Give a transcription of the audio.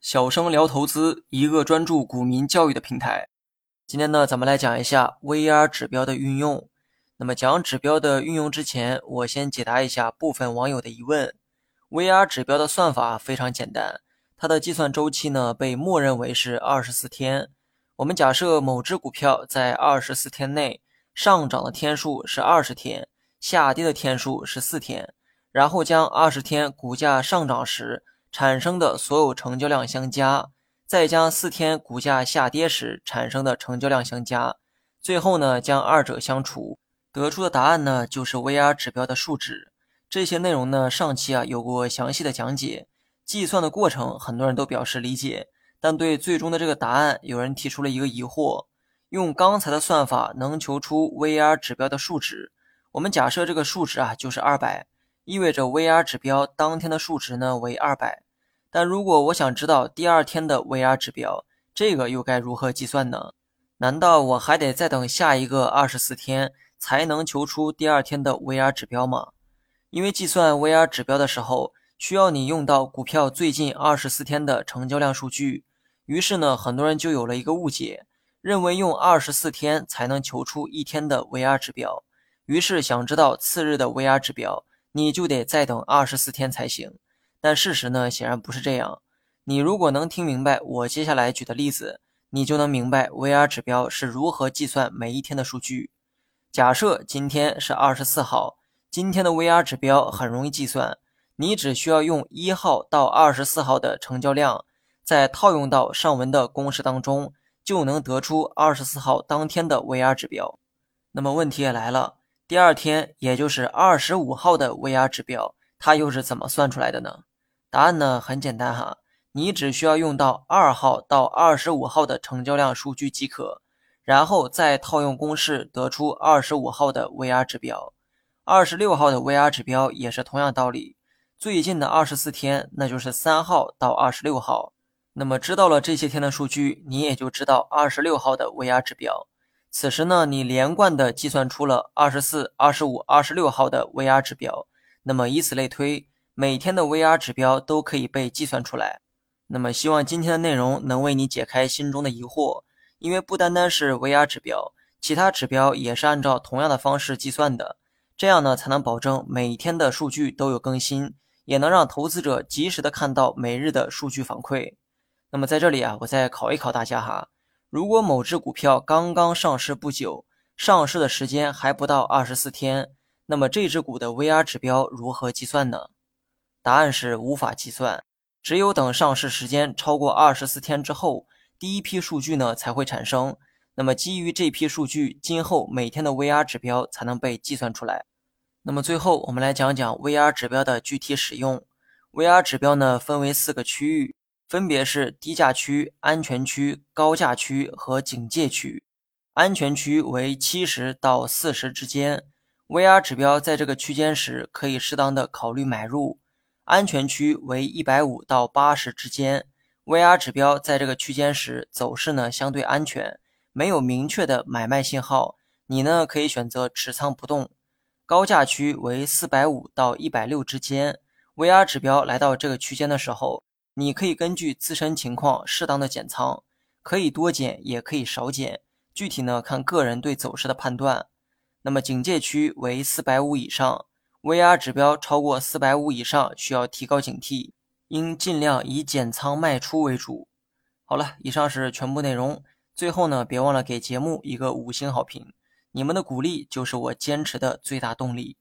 小生聊投资，一个专注股民教育的平台。今天呢，咱们来讲一下 VR 指标的运用。那么讲指标的运用之前，我先解答一下部分网友的疑问。VR 指标的算法非常简单，它的计算周期呢被默认为是二十四天。我们假设某只股票在二十四天内上涨的天数是二十天，下跌的天数是四天，然后将二十天股价上涨时产生的所有成交量相加。再将四天股价下跌时产生的成交量相加，最后呢将二者相除，得出的答案呢就是 VR 指标的数值。这些内容呢上期啊有过详细的讲解，计算的过程很多人都表示理解，但对最终的这个答案有人提出了一个疑惑：用刚才的算法能求出 VR 指标的数值？我们假设这个数值啊就是二百，意味着 VR 指标当天的数值呢为二百。但如果我想知道第二天的 VR 指标，这个又该如何计算呢？难道我还得再等下一个二十四天才能求出第二天的 VR 指标吗？因为计算 VR 指标的时候，需要你用到股票最近二十四天的成交量数据。于是呢，很多人就有了一个误解，认为用二十四天才能求出一天的 VR 指标。于是想知道次日的 VR 指标，你就得再等二十四天才行。但事实呢，显然不是这样。你如果能听明白我接下来举的例子，你就能明白 VR 指标是如何计算每一天的数据。假设今天是二十四号，今天的 VR 指标很容易计算，你只需要用一号到二十四号的成交量，再套用到上文的公式当中，就能得出二十四号当天的 VR 指标。那么问题也来了，第二天，也就是二十五号的 VR 指标，它又是怎么算出来的呢？答案呢很简单哈，你只需要用到二号到二十五号的成交量数据即可，然后再套用公式得出二十五号的 VR 指标。二十六号的 VR 指标也是同样道理，最近的二十四天那就是三号到二十六号。那么知道了这些天的数据，你也就知道二十六号的 VR 指标。此时呢，你连贯的计算出了二十四、二十五、二十六号的 VR 指标。那么以此类推。每天的 VR 指标都可以被计算出来。那么，希望今天的内容能为你解开心中的疑惑。因为不单单是 VR 指标，其他指标也是按照同样的方式计算的。这样呢，才能保证每天的数据都有更新，也能让投资者及时的看到每日的数据反馈。那么在这里啊，我再考一考大家哈：如果某只股票刚刚上市不久，上市的时间还不到二十四天，那么这只股的 VR 指标如何计算呢？答案是无法计算，只有等上市时间超过二十四天之后，第一批数据呢才会产生。那么基于这批数据，今后每天的 VR 指标才能被计算出来。那么最后我们来讲讲 VR 指标的具体使用。VR 指标呢分为四个区域，分别是低价区、安全区、高价区和警戒区。安全区为七十到四十之间，VR 指标在这个区间时可以适当的考虑买入。安全区为一百五到八十之间，VR 指标在这个区间时走势呢相对安全，没有明确的买卖信号，你呢可以选择持仓不动。高价区为四百五到一百六之间，VR 指标来到这个区间的时候，你可以根据自身情况适当的减仓，可以多减也可以少减，具体呢看个人对走势的判断。那么警戒区为四百五以上。VR 指标超过四百五以上，需要提高警惕，应尽量以减仓卖出为主。好了，以上是全部内容。最后呢，别忘了给节目一个五星好评，你们的鼓励就是我坚持的最大动力。